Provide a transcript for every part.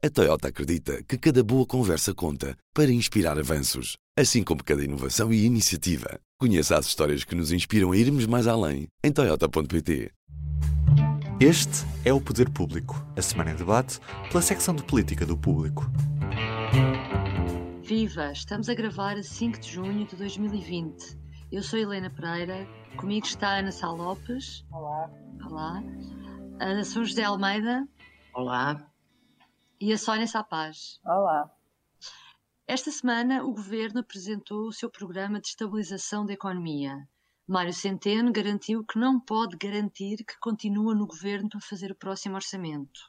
A Toyota acredita que cada boa conversa conta para inspirar avanços, assim como cada inovação e iniciativa. Conheça as histórias que nos inspiram a irmos mais além em Toyota.pt. Este é o Poder Público, a semana em debate pela secção de política do público. Viva! Estamos a gravar a 5 de junho de 2020. Eu sou Helena Pereira, comigo está Ana Sá Lopes. Olá. Olá. A São José Almeida. Olá. E a Sónia Sapaz. Olá. Esta semana o Governo apresentou o seu programa de estabilização da economia. Mário Centeno garantiu que não pode garantir que continua no Governo para fazer o próximo orçamento.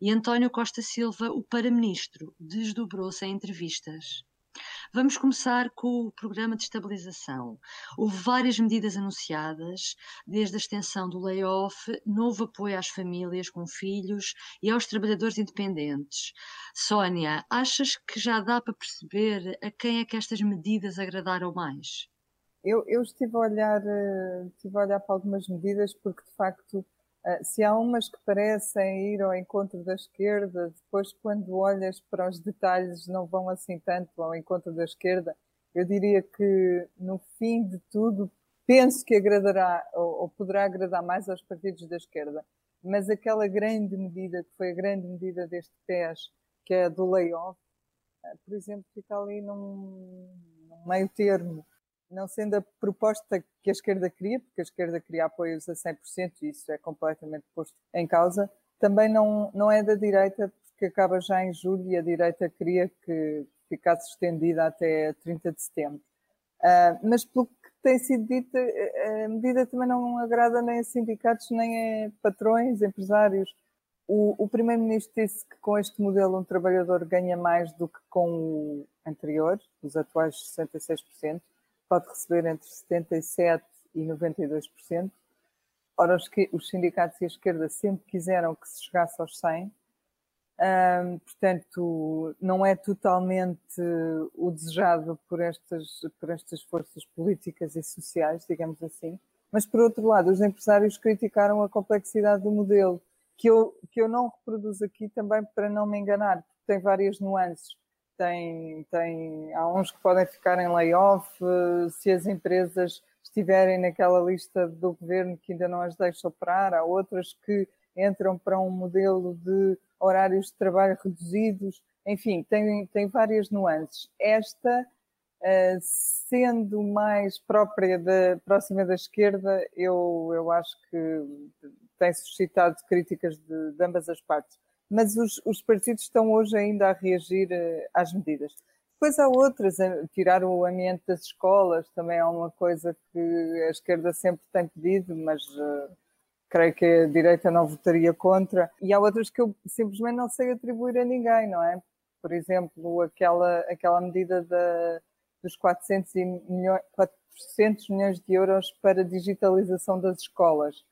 E António Costa Silva, o para-ministro, desdobrou-se em entrevistas. Vamos começar com o programa de estabilização. Houve várias medidas anunciadas, desde a extensão do layoff, novo apoio às famílias com filhos e aos trabalhadores independentes. Sónia, achas que já dá para perceber a quem é que estas medidas agradaram mais? Eu, eu estive, a olhar, eh, estive a olhar para algumas medidas porque, de facto, se há umas que parecem ir ao encontro da esquerda, depois, quando olhas para os detalhes, não vão assim tanto ao encontro da esquerda. Eu diria que, no fim de tudo, penso que agradará ou, ou poderá agradar mais aos partidos da esquerda. Mas aquela grande medida, que foi a grande medida deste PES, que é a do layoff, eh, por exemplo, fica ali num, num meio termo não sendo a proposta que a esquerda queria, porque a esquerda queria apoios a 100%, e isso é completamente posto em causa, também não, não é da direita, porque acaba já em julho e a direita queria que ficasse estendida até 30 de setembro. Uh, mas pelo que tem sido dito, a medida também não agrada nem a sindicatos, nem a patrões, empresários. O, o Primeiro-Ministro disse que com este modelo um trabalhador ganha mais do que com o anterior, os atuais 66% pode receber entre 77% e 92%. Ora, os, os sindicatos e a esquerda sempre quiseram que se chegasse aos 100%. Um, portanto, não é totalmente o desejado por estas, por estas forças políticas e sociais, digamos assim. Mas, por outro lado, os empresários criticaram a complexidade do modelo, que eu, que eu não reproduzo aqui também para não me enganar, porque tem várias nuances tem, tem, há uns que podem ficar em layoff se as empresas estiverem naquela lista do governo que ainda não as deixa operar, há outras que entram para um modelo de horários de trabalho reduzidos, enfim, tem, tem várias nuances. Esta, uh, sendo mais própria da próxima da esquerda, eu, eu acho que tem suscitado críticas de, de ambas as partes mas os, os partidos estão hoje ainda a reagir uh, às medidas. Depois há outras, eh, tirar o ambiente das escolas também é uma coisa que a esquerda sempre tem pedido, mas uh, creio que a direita não votaria contra. E há outras que eu simplesmente não sei atribuir a ninguém, não é? Por exemplo, aquela, aquela medida da, dos 400 milhões, 400 milhões de euros para digitalização das escolas.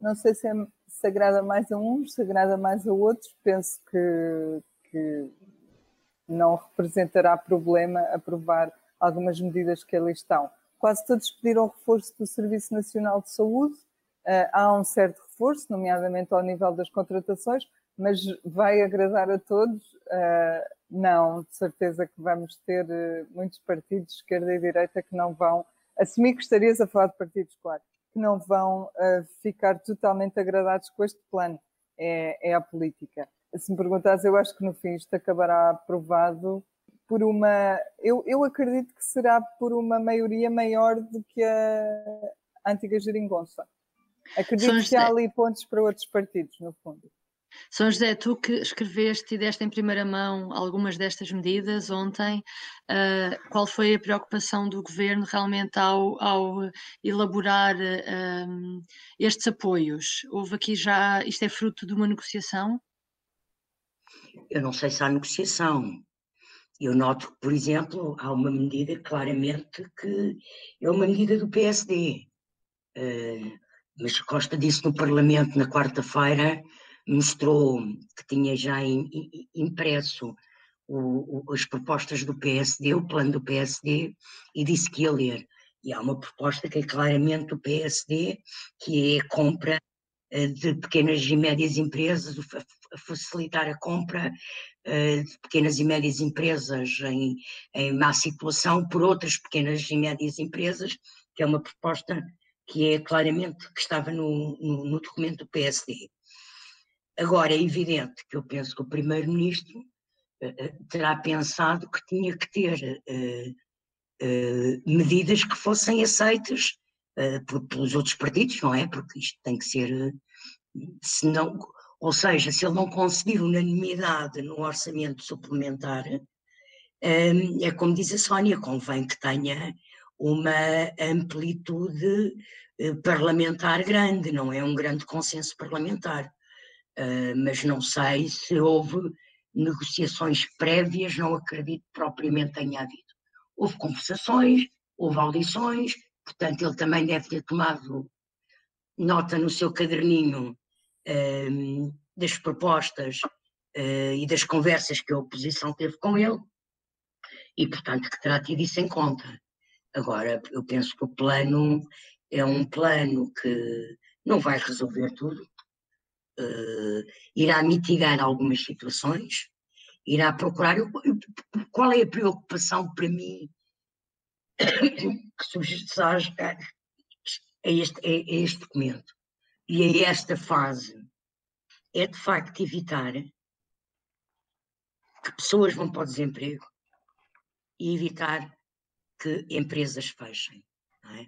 Não sei se é se agrada mais a uns, se agrada mais a outros, penso que, que não representará problema aprovar algumas medidas que ali estão. Quase todos pediram reforço do Serviço Nacional de Saúde. Uh, há um certo reforço, nomeadamente ao nível das contratações, mas vai agradar a todos? Uh, não, de certeza que vamos ter uh, muitos partidos, esquerda e direita, que não vão. Assumir que estarias a falar de partidos, claro que não vão uh, ficar totalmente agradados com este plano. É, é, a política. Se me perguntares, eu acho que no fim isto acabará aprovado por uma. Eu, eu acredito que será por uma maioria maior do que a antiga geringonça. Acredito que há ali pontos para outros partidos, no fundo. São José, tu que escreveste e deste em primeira mão algumas destas medidas ontem, uh, qual foi a preocupação do governo realmente ao, ao elaborar uh, estes apoios? Houve aqui já, isto é fruto de uma negociação? Eu não sei se há negociação. Eu noto que, por exemplo, há uma medida claramente que é uma medida do PSD. Uh, ah, mas Costa disse no Parlamento na quarta-feira mostrou que tinha já impresso o, o, as propostas do PSD, o plano do PSD, e disse que ia ler. E há uma proposta que é claramente do PSD, que é a compra eh, de pequenas e médias empresas, facilitar a compra uh, de pequenas e médias empresas em, em má situação por outras pequenas e médias empresas, que é uma proposta que é claramente que estava no, no, no documento do PSD. Agora, é evidente que eu penso que o Primeiro-Ministro uh, terá pensado que tinha que ter medidas que fossem aceitas pelos outros partidos, não é? Porque isto tem que ser, se não, ou seja, se ele não conseguir unanimidade no orçamento suplementar, é como diz a Sónia, convém que tenha uma amplitude eh, parlamentar grande, não é um grande consenso parlamentar. Hum, mas não sei se houve negociações prévias, não acredito propriamente tenha havido. Houve conversações, houve audições, portanto ele também deve ter tomado nota no seu caderninho Ehm, das propostas uh, e das conversas que a oposição teve com ele e, portanto, que terá tido isso em conta. Agora, eu penso que o plano é um plano que não vai resolver tudo, uh, irá mitigar algumas situações, irá procurar. Qual é a preocupação para mim que surge a este, a este documento? e a esta fase é de facto evitar que pessoas vão para o desemprego e evitar que empresas fechem. É?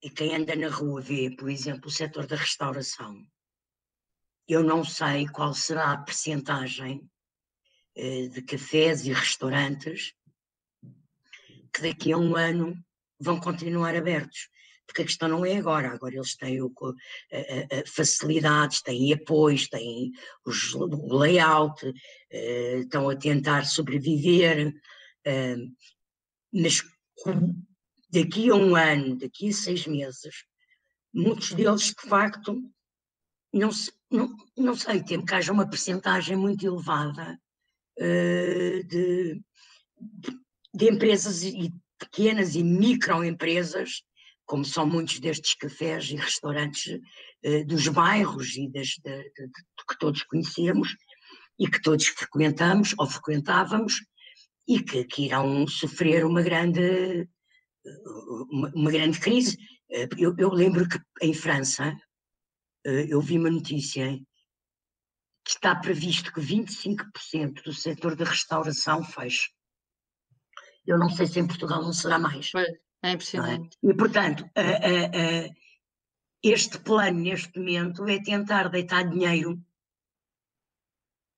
E quem anda na rua vê, por exemplo, o setor da restauração. Eu não sei qual será a percentagem eh, de cafés e restaurantes que daqui a um ano vão continuar abertos porque a questão não é agora, agora eles têm o, a, a facilidades, têm apoios, têm os, o layout, uh, estão a tentar sobreviver, uh, mas daqui a um ano, daqui a seis meses, muitos deles de facto não, não, não sei, tem que haja uma percentagem muito elevada uh, de, de empresas e pequenas e microempresas como são muitos destes cafés e restaurantes uh, dos bairros e das, de, de, que todos conhecemos e que todos frequentamos ou frequentávamos e que, que irão sofrer uma grande, uma, uma grande crise. Eu, eu, lembro que em França eu vi uma notícia que está previsto que 25% do setor da restauração feche. Eu não sei se em Portugal não será mais. É impressionante. É? E, portanto, uh, uh, este plano, neste momento, é tentar deitar dinheiro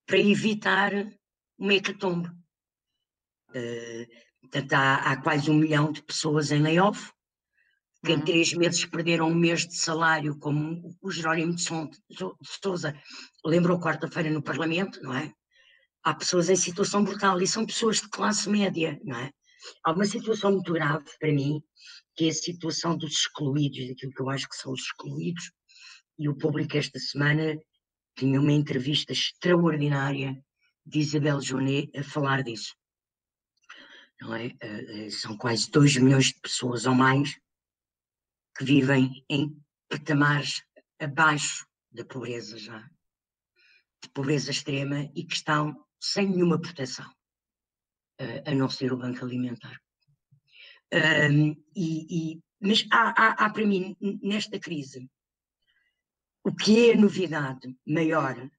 para evitar uma hecatombe. portanto, há, há, quase um milhão de pessoas em layoff, que uhum. em três meses perderam um mês de salário, como o Jerónimo de Souza lembrou quarta-feira no Parlamento, não é? Há pessoas em situação brutal e são pessoas de classe média, não é? Há uma situação muito grave para mim, que é a situação dos excluídos, daquilo que eu acho que são os excluídos, e o público esta semana tinha uma entrevista extraordinária de Isabel Jonet a falar disso. Não é? Eh, eh, são quase 2 milhões de pessoas ou mais que vivem em patamares abaixo da pobreza já, de pobreza extrema e que estão sem nenhuma proteção a não ser o Banco Alimentar. Um, e, e, mas há, há, há, para mim, nesta crise, o que é novidade maior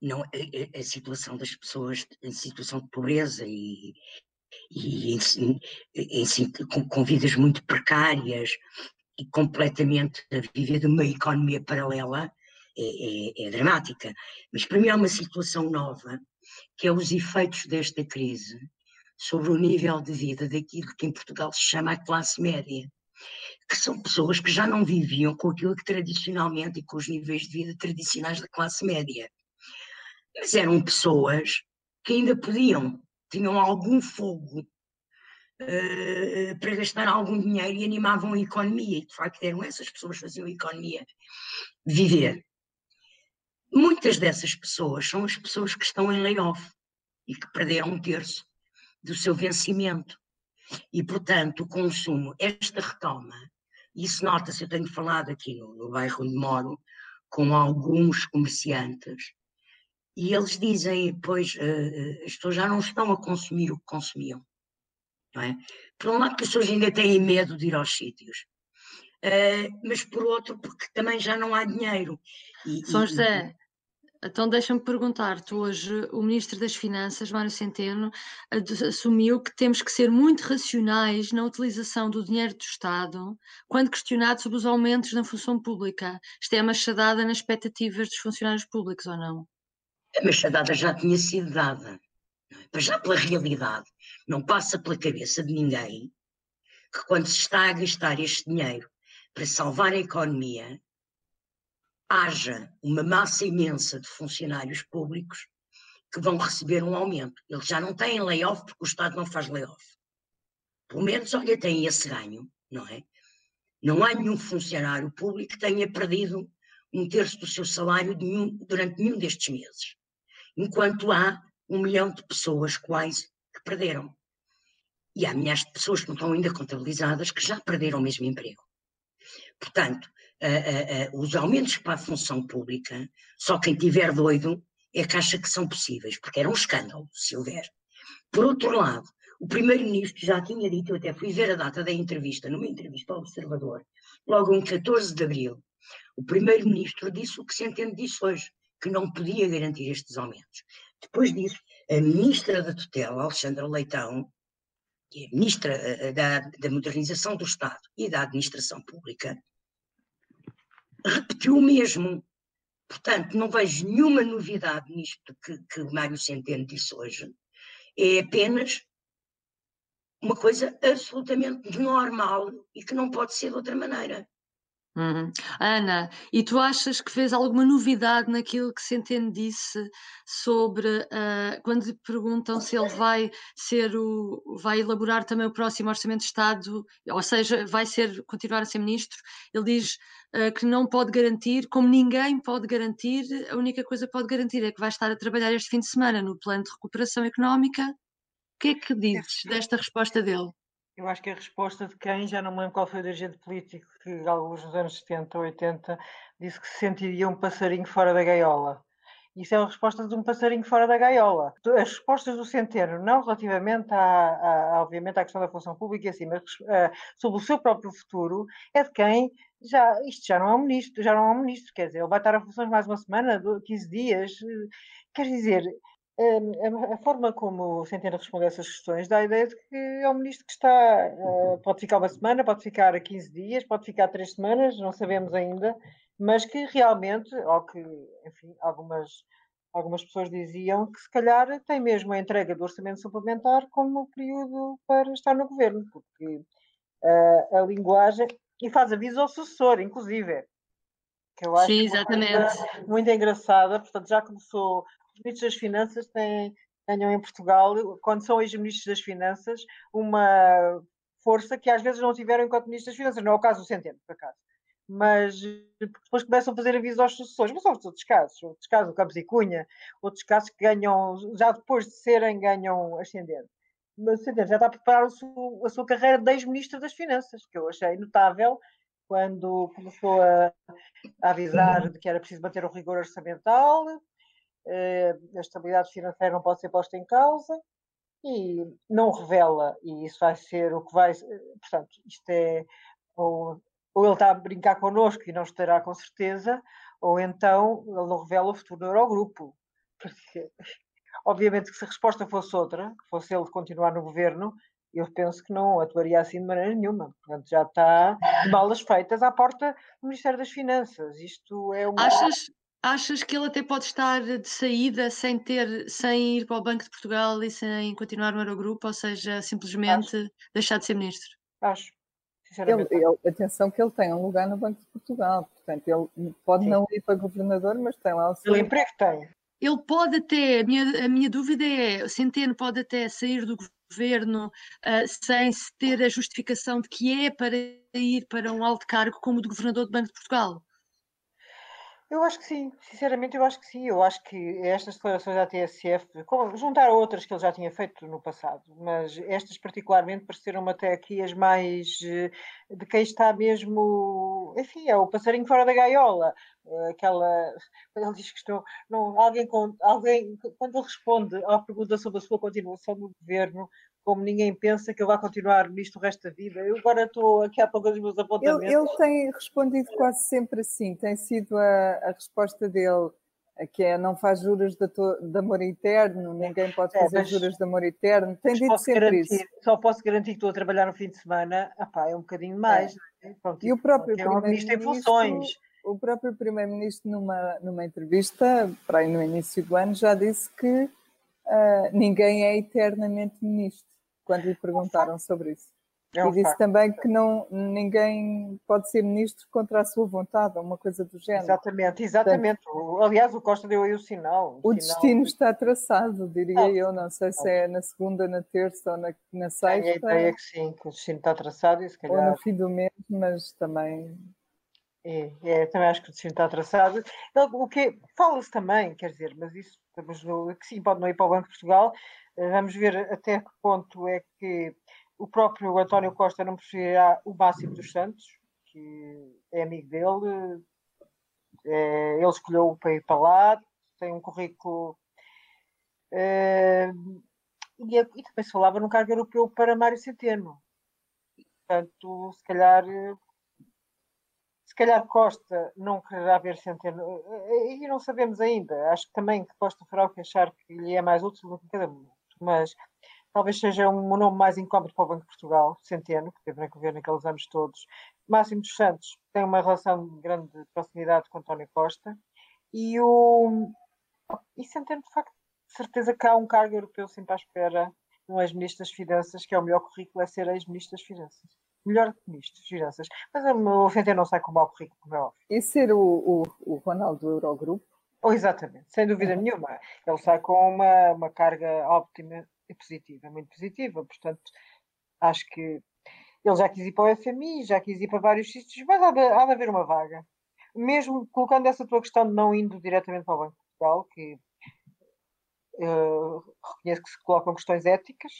não a, a, situação das pessoas em situação de pobreza e, e em, em, com, com, vidas muito precárias e completamente a viver de uma economia paralela é, é, é dramática. Mas para mim há uma situação nova que é os efeitos desta crise sobre o nível de vida daquilo que em Portugal se chama a classe média, que são pessoas que já não viviam com aquilo que tradicionalmente e com os níveis de vida tradicionais da classe média. Mas eram pessoas que ainda podiam, tinham algum fogo uh, para gastar algum dinheiro e animavam a economia, e de facto eram essas pessoas que faziam a economia viver. Muitas dessas pessoas são as pessoas que estão em layoff e que perderam um terço do seu vencimento. E, portanto, o consumo, esta retoma, isso nota-se, eu tenho falado aqui no, no bairro onde moro, com alguns comerciantes, e eles dizem, pois, uh, as pessoas já não estão a consumir o que consumiam. Não é? Por um lado, que as pessoas ainda têm medo de ir aos sítios, uh, mas por outro, porque também já não há dinheiro. E, São José, então deixa-me perguntar, tu hoje, o Ministro das Finanças, Mário Centeno, assumiu que temos que ser muito racionais na utilização do dinheiro do Estado quando questionado sobre os aumentos na função pública. Isto é uma machadada nas expectativas dos funcionários públicos, ou não? A machadada já tinha sido dada, mas já pela realidade. Não passa pela cabeça de ninguém que quando se está a gastar este dinheiro para salvar a economia, haja uma massa imensa de funcionários públicos que vão receber um aumento. Eles já não têm layoff porque o Estado não faz layoff. Pelo menos, olha, têm esse ganho, não é? Não há nenhum funcionário público que tenha perdido um terço do seu salário nenhum, durante nenhum destes meses. Enquanto há um milhão de pessoas quase que perderam. E há milhares de pessoas que não estão ainda contabilizadas que já perderam o mesmo emprego. Portanto, os aumentos para a função pública, só quem tiver doido é que acha que são possíveis, porque era um escândalo, se houver. Por outro lado, o Primeiro-Ministro já tinha dito, eu até fui ver a data da entrevista, numa entrevista ao Observador, logo em 14 de abril, o Primeiro-Ministro disse o que se entende disso hoje, que não podia garantir estes aumentos. Depois disso, a Ministra da Tutela, Alexandra Leitão, que é Ministra da, da Modernização do Estado e da Administração Pública, repetiu o mesmo. Portanto, não vejo nenhuma novidade nisto que, que o Mário Centeno disse hoje. É apenas uma coisa absolutamente normal e que não pode ser de outra maneira. Uhum. Ana, e tu achas que fez alguma novidade naquilo que Centeno disse sobre uh, quando lhe perguntam se ele vai ser o vai elaborar também o próximo Orçamento de Estado, ou seja, vai ser continuar a ser ministro, ele diz uh, que não pode garantir, como ninguém pode garantir, a única coisa que pode garantir é que vai estar a trabalhar este fim de semana no plano de recuperação económica. O que é que dizes desta resposta dele? Eu acho que a resposta de quem, já não me lembro qual foi o dirigente político que, alguns nos anos 70 ou 80, disse que se sentiria um passarinho fora da gaiola. Isso é a resposta de um passarinho fora da gaiola. As respostas do Centeno, não relativamente, à, à obviamente, à questão da função pública e assim, mas uh, sobre o seu próprio futuro, é de quem já, isto já não é um ministro, já não é um ministro, quer dizer, ele vai estar a funções mais uma semana, 15 dias, quer dizer, a, forma como o Centeno respondeu essas questões dá a ideia de que é um ministro que está, uh, pode ficar uma semana, pode ficar 15 dias, pode ficar três semanas, não sabemos ainda, mas que realmente, ou que, enfim, algumas, algumas pessoas diziam que se calhar tem mesmo a entrega do orçamento suplementar como período para estar no governo, porque uh, a linguagem, e faz aviso ao sucessor, inclusive, que eu acho Sim, exatamente. Muito, muito engraçada, portanto já começou os ministros das Finanças têm, ganham em Portugal, quando são ex-ministros das Finanças, uma força que às vezes não tiveram enquanto ministros das Finanças. Não é o caso do Centeno, por acaso. Mas depois começam a fazer avisos aos sucessores. Mas são outros casos. Outros casos, o Campos e Cunha, outros casos que ganham, já depois de serem, ganham ascendente. Mas Centeno já está a preparar a sua carreira de ex-ministro das Finanças, que eu achei notável quando começou a, a avisar de que era preciso manter o rigor orçamental, a estabilidade financeira não pode ser posta em causa e não revela, e isso vai ser o que vai. Portanto, isto é. Ou, ou ele está a brincar connosco e não estará com certeza, ou então ele não revela o futuro do Eurogrupo. Porque, obviamente, que se a resposta fosse outra, que fosse ele continuar no governo, eu penso que não atuaria assim de maneira nenhuma. Portanto, já está de malas feitas à porta do Ministério das Finanças. Isto é uma. Achas, Achas que ele até pode estar de saída sem ter, sem ir para o Banco de Portugal e sem continuar no Eurogrupo, ou seja, simplesmente Acho. deixar de ser ministro? Acho. Ele, ele, atenção que ele tem um lugar no Banco de Portugal, portanto ele pode Sim. não ir para governador, mas tem lá o seu... O emprego tem. Ele pode até, a minha, a minha dúvida é, o Centeno pode até sair do governo uh, sem ter a justificação de que é para ir para um alto cargo como o de governador do Banco de Portugal. Eu acho que sim, sinceramente eu acho que sim. Eu acho que estas declarações da TSF, juntar a outras que ele já tinha feito no passado, mas estas particularmente pareceram até aqui as mais de quem está mesmo, enfim, é o passarinho fora da gaiola. Aquela, ele diz que estou, não, alguém, alguém, quando ele responde à pergunta sobre a sua continuação no governo, como ninguém pensa que ele vai continuar nisto o resto da vida. Eu agora estou aqui a pouco dos meus apontamentos. Ele, ele, tem respondido quase sempre assim, tem sido a, a resposta dele que é não faz juras de, de amor eterno, ninguém pode é, fazer juras de amor eterno, tem dito sempre garantir, isso. Só posso garantir que estou a trabalhar no fim de semana, Epá, é um bocadinho mais. É. Né? Pronto, e o próprio é um ministro em funções. O próprio Primeiro-Ministro, numa, numa entrevista, para aí no início do ano, já disse que uh, ninguém é eternamente ministro, quando lhe perguntaram sobre isso. É um e disse facto. também que não, ninguém pode ser ministro contra a sua vontade, uma coisa do género. Exatamente, exatamente. Portanto, Aliás, o Costa deu aí o sinal. O, o sinal destino de... está traçado, diria ah, eu. Não sei se é na segunda, na terça ou na, na sexta. Tenho a ideia que sim, que o destino está traçado e se calhar... Ou no fim do mês, mas também... É, é, também acho que o destino está traçado. O que fala-se também, quer dizer, mas isso estamos no, que sim, pode não ir para o Banco de Portugal. Eh, vamos ver até que ponto é que o próprio António Costa não preferirá o Máximo dos Santos, que é amigo dele, é, ele escolheu para ir para lá, tem um currículo. É, e, e, também se falava num cargo europeu para Mário Centeno. Portanto, se calhar. Se calhar Costa não quererá ver Centeno, e não sabemos ainda. Acho que também que Costa fará o que achar que lhe é mais útil do que cada momento. Mas talvez seja um nome mais incómodo para o Banco de Portugal, Centeno, que teve na governo aqueles anos todos. Máximo dos Santos tem uma relação de grande proximidade com António Costa e o e Centeno, de facto, de certeza que há um cargo europeu sempre à espera um ex-ministro das Finanças, que é o melhor currículo, é ser ex-ministro das Finanças. Melhor que ministro das Finanças. Mas o Centeno não sai com o mau currículo, como é óbvio. E ser o, o, o Ronaldo do Eurogrupo? Oh, exatamente, sem dúvida nenhuma. Ele sai com uma, uma carga óptima é positiva, muito positiva. Portanto, acho que ele já quis ir para o FMI, já quis ir para vários sítios, mas há de, há de haver uma vaga. Mesmo colocando essa tua questão de não indo diretamente para o Banco de Portugal, que uh, reconheço que se colocam questões éticas,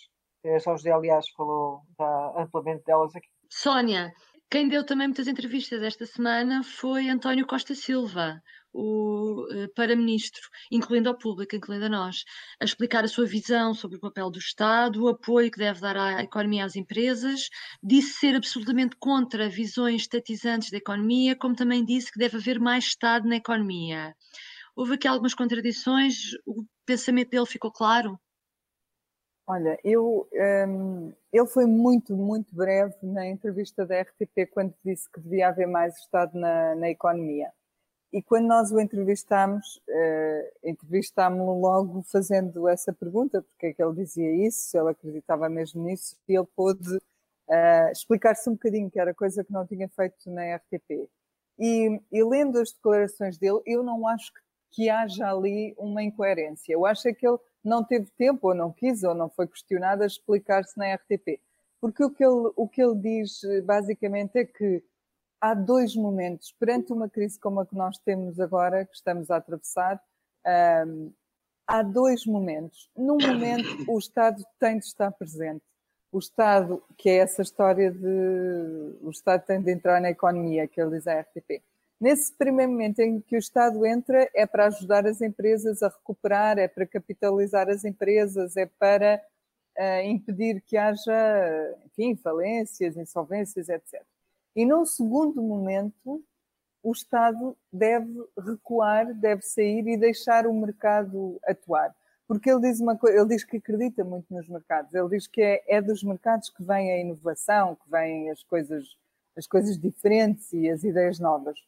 uh, São José, aliás, falou já amplamente delas aqui. Sónia, quem deu também muitas entrevistas esta semana foi António Costa Silva, o uh, para-ministro, incluindo ao público, incluindo a nós, a explicar a sua visão sobre o papel do Estado, o apoio que deve dar à economia e às empresas, disse ser absolutamente contra visões estatizantes da economia, como também disse que deve haver mais Estado na economia. Houve aqui algumas contradições, o pensamento dele ficou claro? Olha, eu, um, ele foi muito, muito breve na entrevista da RTP quando disse que devia haver mais Estado na, na economia. E quando nós o entrevistámos, uh, entrevistámo-lo logo fazendo essa pergunta, porque é que ele dizia isso, se ele acreditava mesmo nisso, e ele pôde uh, explicar-se um bocadinho, que era coisa que não tinha feito na RTP. E, e, lendo as declarações dele, eu não acho que, que haja ali uma incoerência. Eu acho é que ele não teve tempo, ou não quis, ou não foi questionado a explicar-se na RTP. Porque o que, ele, o que ele diz basicamente é que há dois momentos, perante uma crise como a que nós temos agora, que estamos a atravessar, um, há dois momentos. Num momento, o Estado tem de estar presente. O Estado, que é essa história de. O Estado tem de entrar na economia, que ele diz à RTP. Nesse primeiro momento em que o Estado entra, é para ajudar as empresas a recuperar, é para capitalizar as empresas, é para uh, impedir que haja, enfim, falências, insolvências, etc. E num segundo momento, o Estado deve recuar, deve sair e deixar o mercado atuar. Porque ele diz, uma coisa, ele diz que acredita muito nos mercados, ele diz que é, é dos mercados que vem a inovação, que vêm as coisas, as coisas diferentes e as ideias novas.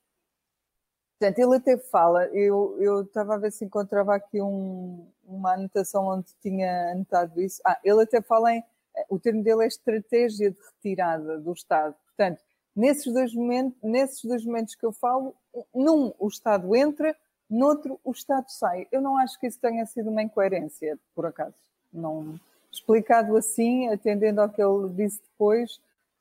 Portanto, ele até fala, eu, eu estava a ver se encontrava aqui um, uma anotação onde tinha anotado isso. Ah, ele até fala em, o termo dele é estratégia de retirada do Estado. Portanto, Nesses dois, momentos, nesses dois momentos que eu falo, num o Estado entra, noutro o Estado sai. Eu não acho que isso tenha sido uma incoerência, por acaso. Não, explicado assim, atendendo ao que ele disse depois,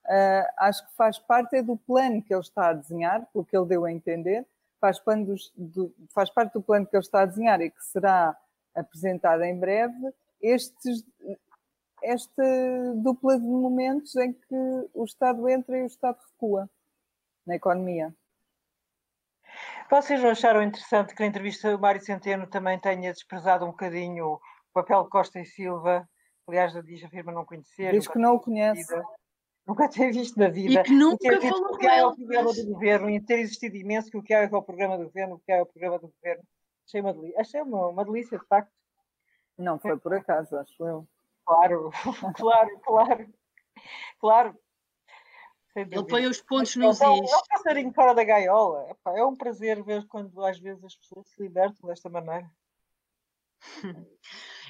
uh, acho que faz parte é do plano que ele está a desenhar, pelo que ele deu a entender, faz, dos, do, faz parte do plano que ele está a desenhar e que será apresentado em breve. Estes, esta dupla de momentos em que o Estado entra e o Estado recua na economia. Vocês não acharam interessante que na entrevista o Mário Centeno também tenha desprezado um bocadinho o papel de Costa e Silva? Aliás, diz, afirma não conhecer. Diz que não o conhece. Vida, nunca ter visto na vida. E que nunca falou que é o programa do governo e ter existido imenso que o que é, é o programa do governo, o que é o programa do governo. Achei uma delícia, achei uma, uma delícia, de facto. Não foi por acaso, acho eu. Claro, claro, claro. Claro. Ele põe os pontos nos is. É um passarinho fora da gaiola. Epá, é um prazer ver quando às vezes as pessoas se libertam desta maneira.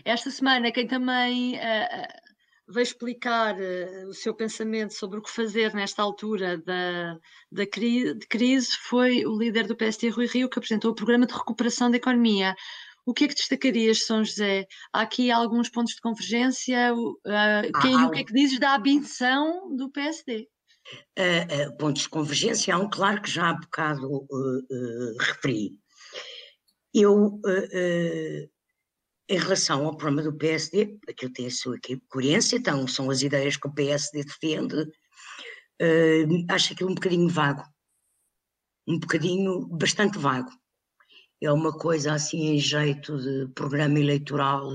Esta semana, quem também uh, veio explicar uh, o seu pensamento sobre o que fazer nesta altura da, da cri de crise foi o líder do PST, Rui Rio, que apresentou o programa de recuperação da economia. O que é que destacarias, São José? Há aqui alguns pontos de convergência. Uh, quem, ah, o que é que dizes da ambição do PSD? Uh, uh, pontos de convergência, há um claro que já há bocado uh, referi. Eu, em relação ao problema do PSD, aquilo tem a sua coerência, então são as ideias que o PSD defende, acho aquilo um bocadinho vago, um bocadinho bastante vago. É uma coisa assim em jeito de programa eleitoral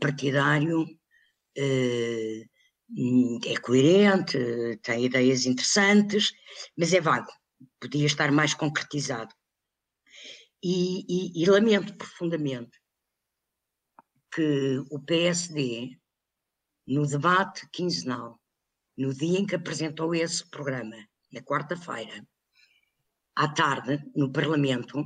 partidário, Hum, é coerente, tem ideias interessantes, mas é vago, podia estar mais concretizado. E, e, e lamento profundamente que o PSD, no debate quinzenal, no dia em que apresentou esse programa, na quarta-feira, à tarde, no Parlamento,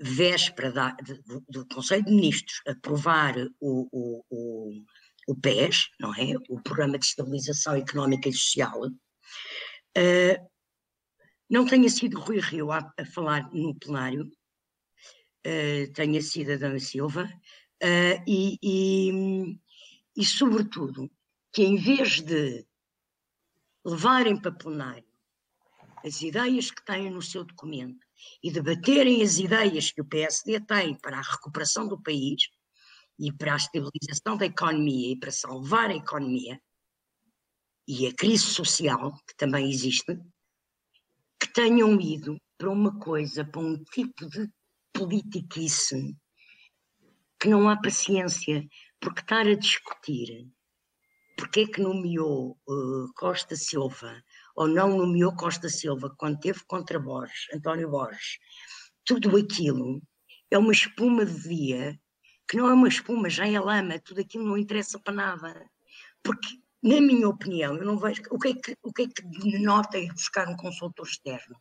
véspera da, do, do Conselho de Ministros aprovar o, o, o, o PES, não é? O Programa de Estabilização Económica e Social, uh, não tenha sido Rui Rio a, a falar no plenário, uh, tenha sido a Silva, uh, e, e, e, sobretudo, que em vez de levarem para plenário as ideias que têm no seu documento e debaterem as ideias que o PSD tem para a recuperação do país, e para a estabilização da economia e para salvar a economia e a crise social que também existe, que tenham ido para uma coisa, para um tipo de politiquice que não há paciência, porque estar a discutir porque é que nomeou uh, Costa Silva ou não nomeou Costa Silva quando teve contra Borges, António Borges, tudo aquilo é uma espuma de dia que não é uma espuma, já é lama, tudo aquilo não interessa para nada. Porque, na minha opinião, eu não vejo o que é que, o que, é que denota ir buscar um consultor externo.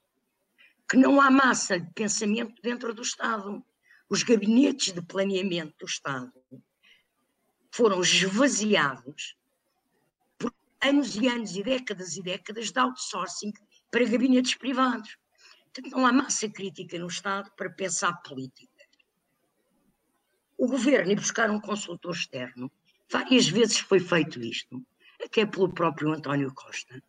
Que não há massa de pensamento dentro do Estado. Os gabinetes de planeamento do Estado foram esvaziados anos e anos e décadas e décadas de outsourcing para gabinetes privados. Portanto, não há massa crítica no Estado para pensar política o governo ir buscar um consultor externo. Várias vezes foi feito isto, até pelo próprio António Costa.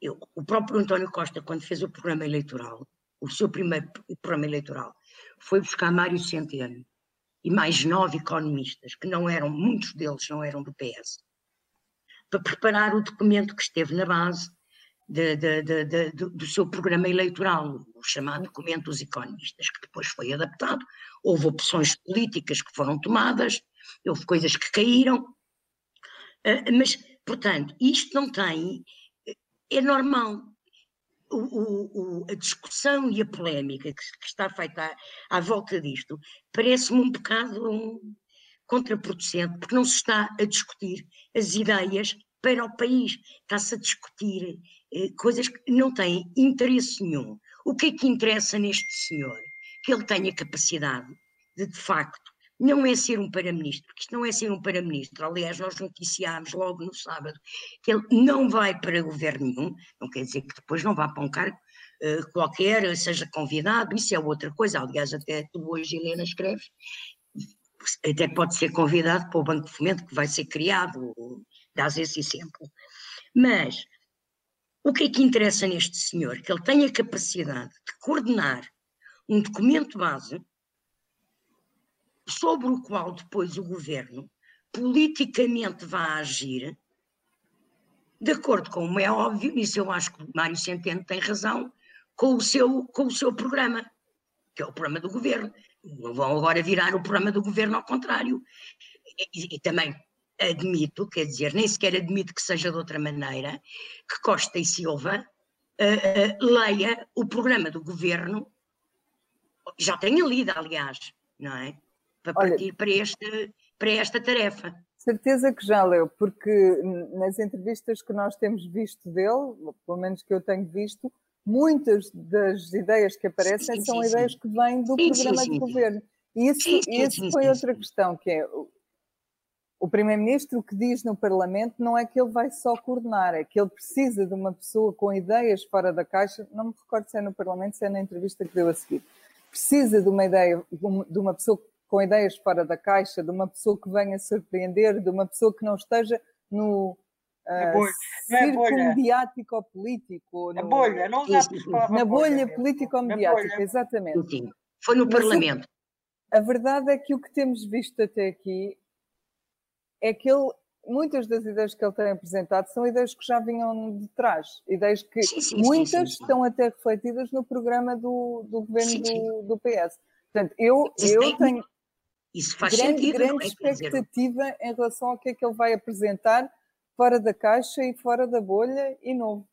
Eu, o próprio António Costa, quando fez o programa eleitoral, o seu primeiro programa eleitoral, foi buscar Mário Centeno e mais nove economistas, que não eram, muitos deles não eram do PS, para preparar o documento que esteve na base de, de, de, do, seu programa eleitoral, o chamado documento dos economistas, que depois foi adaptado. Houve opções políticas que foram tomadas, houve coisas que caíram, ah, mas, portanto, isto não tem. É normal. O, o, a discussão e a polémica que, que está feita à, à volta disto parece-me um bocado contraproducente, porque não se está a discutir as ideias para o país, está-se a discutir eh, coisas que não têm interesse nenhum. O que é que interessa neste senhor? Que ele tenha capacidade de, de facto, não é ser um para-ministro, porque isto não é ser um para-ministro. Aliás, nós noticiámos logo no sábado que ele não vai para governo nenhum, não quer dizer que depois não vá para um cargo uh, qualquer, seja convidado, isso é outra coisa. Aliás, até tu hoje, Helena, escreves, até pode ser convidado para o Banco de Fomento que vai ser criado, dás esse exemplo. Mas o que é que interessa neste senhor? Que ele tenha capacidade de coordenar um documento base sobre o qual depois o governo politicamente vá agir, de acordo com como é óbvio, nisso eu acho que Mário Centeno tem razão, com o seu, com o seu programa, que é o programa do governo. Não vão agora virar o programa do governo ao contrário. E, e, também admito, quer dizer, nem sequer admito que seja de outra maneira, que Costa e Silva uh, uh, leia o programa do governo, já tenha lido, aliás, não é? Para partir Olha, para, este, para esta tarefa. Certeza que já leu, porque nas entrevistas que nós temos visto dele, pelo menos que eu tenho visto, muitas das ideias que aparecem sim, são sim, ideias sim. que vêm do programa de governo. E isso, isso foi outra questão, que é o Primeiro-Ministro que diz no Parlamento não é que ele vai só coordenar, é que ele precisa de uma pessoa com ideias fora da caixa, não me recordo se é no Parlamento, se é na entrevista que deu a seguir, precisa de uma ideia, de uma pessoa com ideias fora da caixa, de uma pessoa que venha surpreender, de uma pessoa que não esteja no uh, bolha, círculo é mediático ou político. Na bolha, não Na bolha político-mediática, exatamente. Sim, foi no Mas Parlamento. A verdade é que o que temos visto até aqui é que ele, muitas das ideias que ele tem apresentado são ideias que já vinham de trás, ideias que sim, sim, muitas sim, estão até refletidas no programa do, do governo do, do, PS. Portanto, eu, eu tenho isso faz grande, sentido, grande é? expectativa dizer... em relação ao que é que ele vai apresentar fora da caixa e fora da bolha e novo.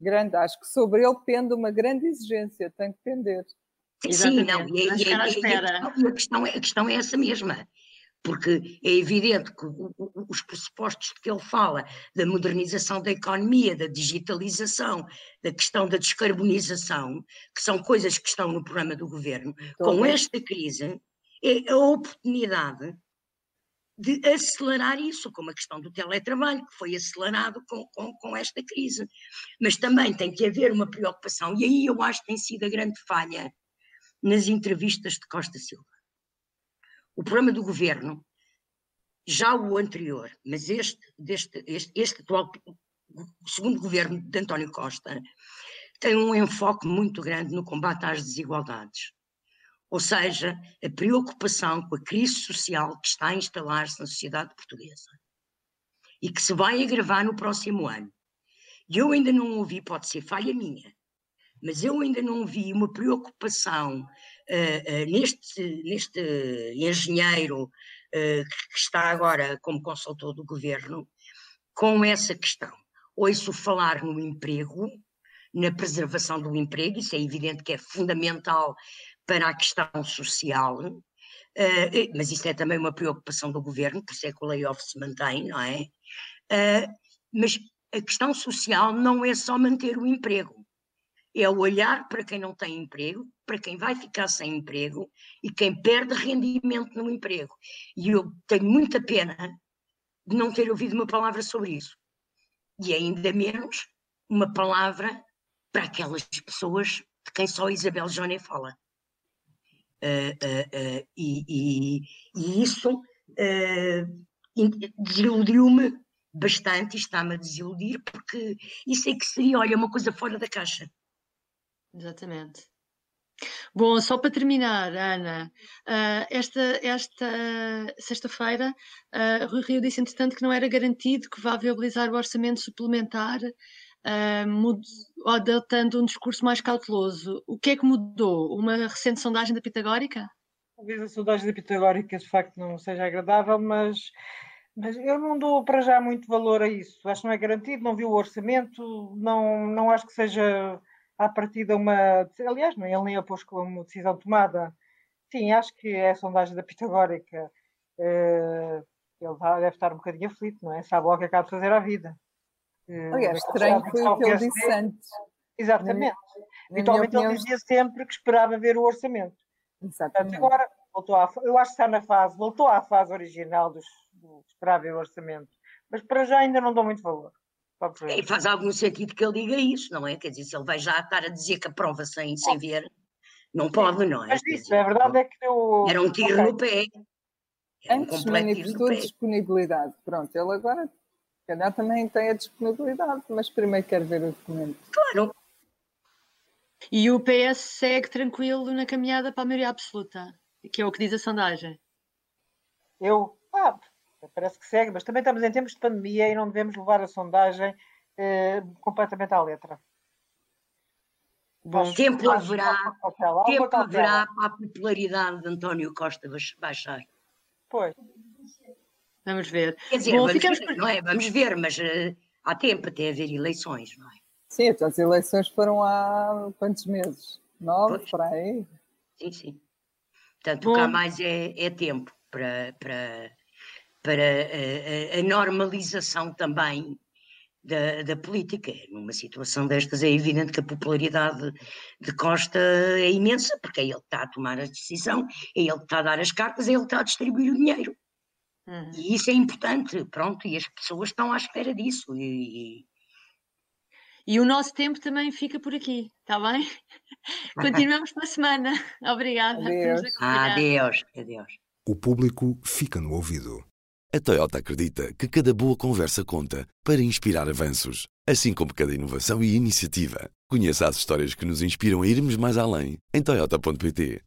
Grande, acho que sobre ele pende uma grande exigência, tem que pender. Sim, não, e, e, e, e, a, questão, a questão é essa mesma porque é evidente que os pressupostos de que ele fala, da modernização da economia, da digitalização, da questão da descarbonização, que são coisas que estão no programa do governo, com esta crise, é a oportunidade de acelerar isso, como a questão do teletrabalho, que foi acelerado com, com, com, esta crise. Mas também tem que haver uma preocupação, e aí eu acho que tem sido a grande falha nas entrevistas de Costa Silva. O programa do governo, já o anterior, mas este, deste, este, este atual, o segundo governo de António Costa, tem um enfoque muito grande no combate às desigualdades ou seja, a preocupação com a crise social que está a instalar-se na sociedade portuguesa e que se vai agravar no próximo ano. E eu ainda não ouvi, pode ser falha minha, mas eu ainda não vi uma preocupação uh, uh, neste, neste engenheiro uh, que está agora como consultor do governo com essa questão. Ouço falar no emprego, na preservação do emprego, isso é evidente que é fundamental para a questão social, uh, mas isso é também uma preocupação do governo, por isso é que o layoff se mantém, não é? Uh, mas a questão social não é só manter o emprego, é olhar para quem não tem emprego, para quem vai ficar sem emprego e quem perde rendimento no emprego. E eu tenho muita pena de não ter ouvido uma palavra sobre isso. E ainda menos uma palavra para aquelas pessoas de quem só Isabel Joné fala. Uh, uh, e, e, e, isso desiludiu-me bastante e está-me a desiludir, porque isso é que seria, olha, uma coisa fora da caixa. Exatamente. Bom, só para terminar, Ana, uh, esta, esta sexta-feira, uh, Rui Rio disse, entretanto, que não era garantido que vá viabilizar o orçamento suplementar uh, adotando um discurso mais cauteloso. O que é que mudou? Uma recente sondagem da Pitagórica? Talvez a sondagem da Pitagórica de facto não seja agradável, mas, mas eu não dou para já muito valor a isso. Acho que não é garantido, não vi o orçamento, não, não acho que seja à partida uma. Aliás, nem ele nem a pôs como decisão tomada. Sim, acho que é a sondagem da Pitagórica. Uh, ele deve estar um bocadinho aflito, não é? Sabe logo o que acaba de fazer à vida. Aliás, estranho foi o que ele disse antes. Exatamente. Habitualmente ele dizia sempre que esperava ver o orçamento. Exatamente. Portanto, agora, voltou à, eu acho que está na fase, voltou à fase original dos, do esperar ver o orçamento. Mas para já ainda não dou muito valor. E faz algum sentido que ele diga isso, não é? Quer dizer, se ele vai já estar a dizer que aprova sem, sem ver, não pode, não é? Mas isso, a verdade é que eu... Era um tiro okay. no pé. Era Antes um manifestou disponibilidade. Pronto, ele agora calhar também tem a disponibilidade, mas primeiro quero ver o documento. Claro. E o PS segue tranquilo na caminhada para a maioria absoluta, que é o que diz a sondagem. Eu? Ah, Parece que segue, mas também estamos em tempos de pandemia e não devemos levar a sondagem eh, completamente à letra. Bom, tempo haverá, cautela, tempo haverá para a popularidade de António Costa baix- baixar. Pois. Vamos ver. Quer dizer, Bom, vamos ficamos ver, não é? Vamos ver, mas eh, há tempo até haver eleições, não é? Sim, então as eleições foram há quantos meses? Nove, Pois. para aí? Sim, sim. Portanto, Bom. o que há mais é, é tempo para, para, para a, a- a normalização também da, da política. Numa situação destas, é evidente que a popularidade de Costa é imensa, porque é ele que está a tomar a decisão, é ele que está a dar as cartas, é ele que está a distribuir o dinheiro. Uhum. E isso é importante, pronto, e as pessoas estão à espera disso. E, E o nosso tempo também fica por aqui, está bem? Continuamos para a semana. Obrigada. Adeus. adeus, adeus. O público fica no ouvido. A Toyota acredita que cada boa conversa conta para inspirar avanços, assim como cada inovação e iniciativa. Conheça as histórias que nos inspiram a irmos mais além em toyota.pt.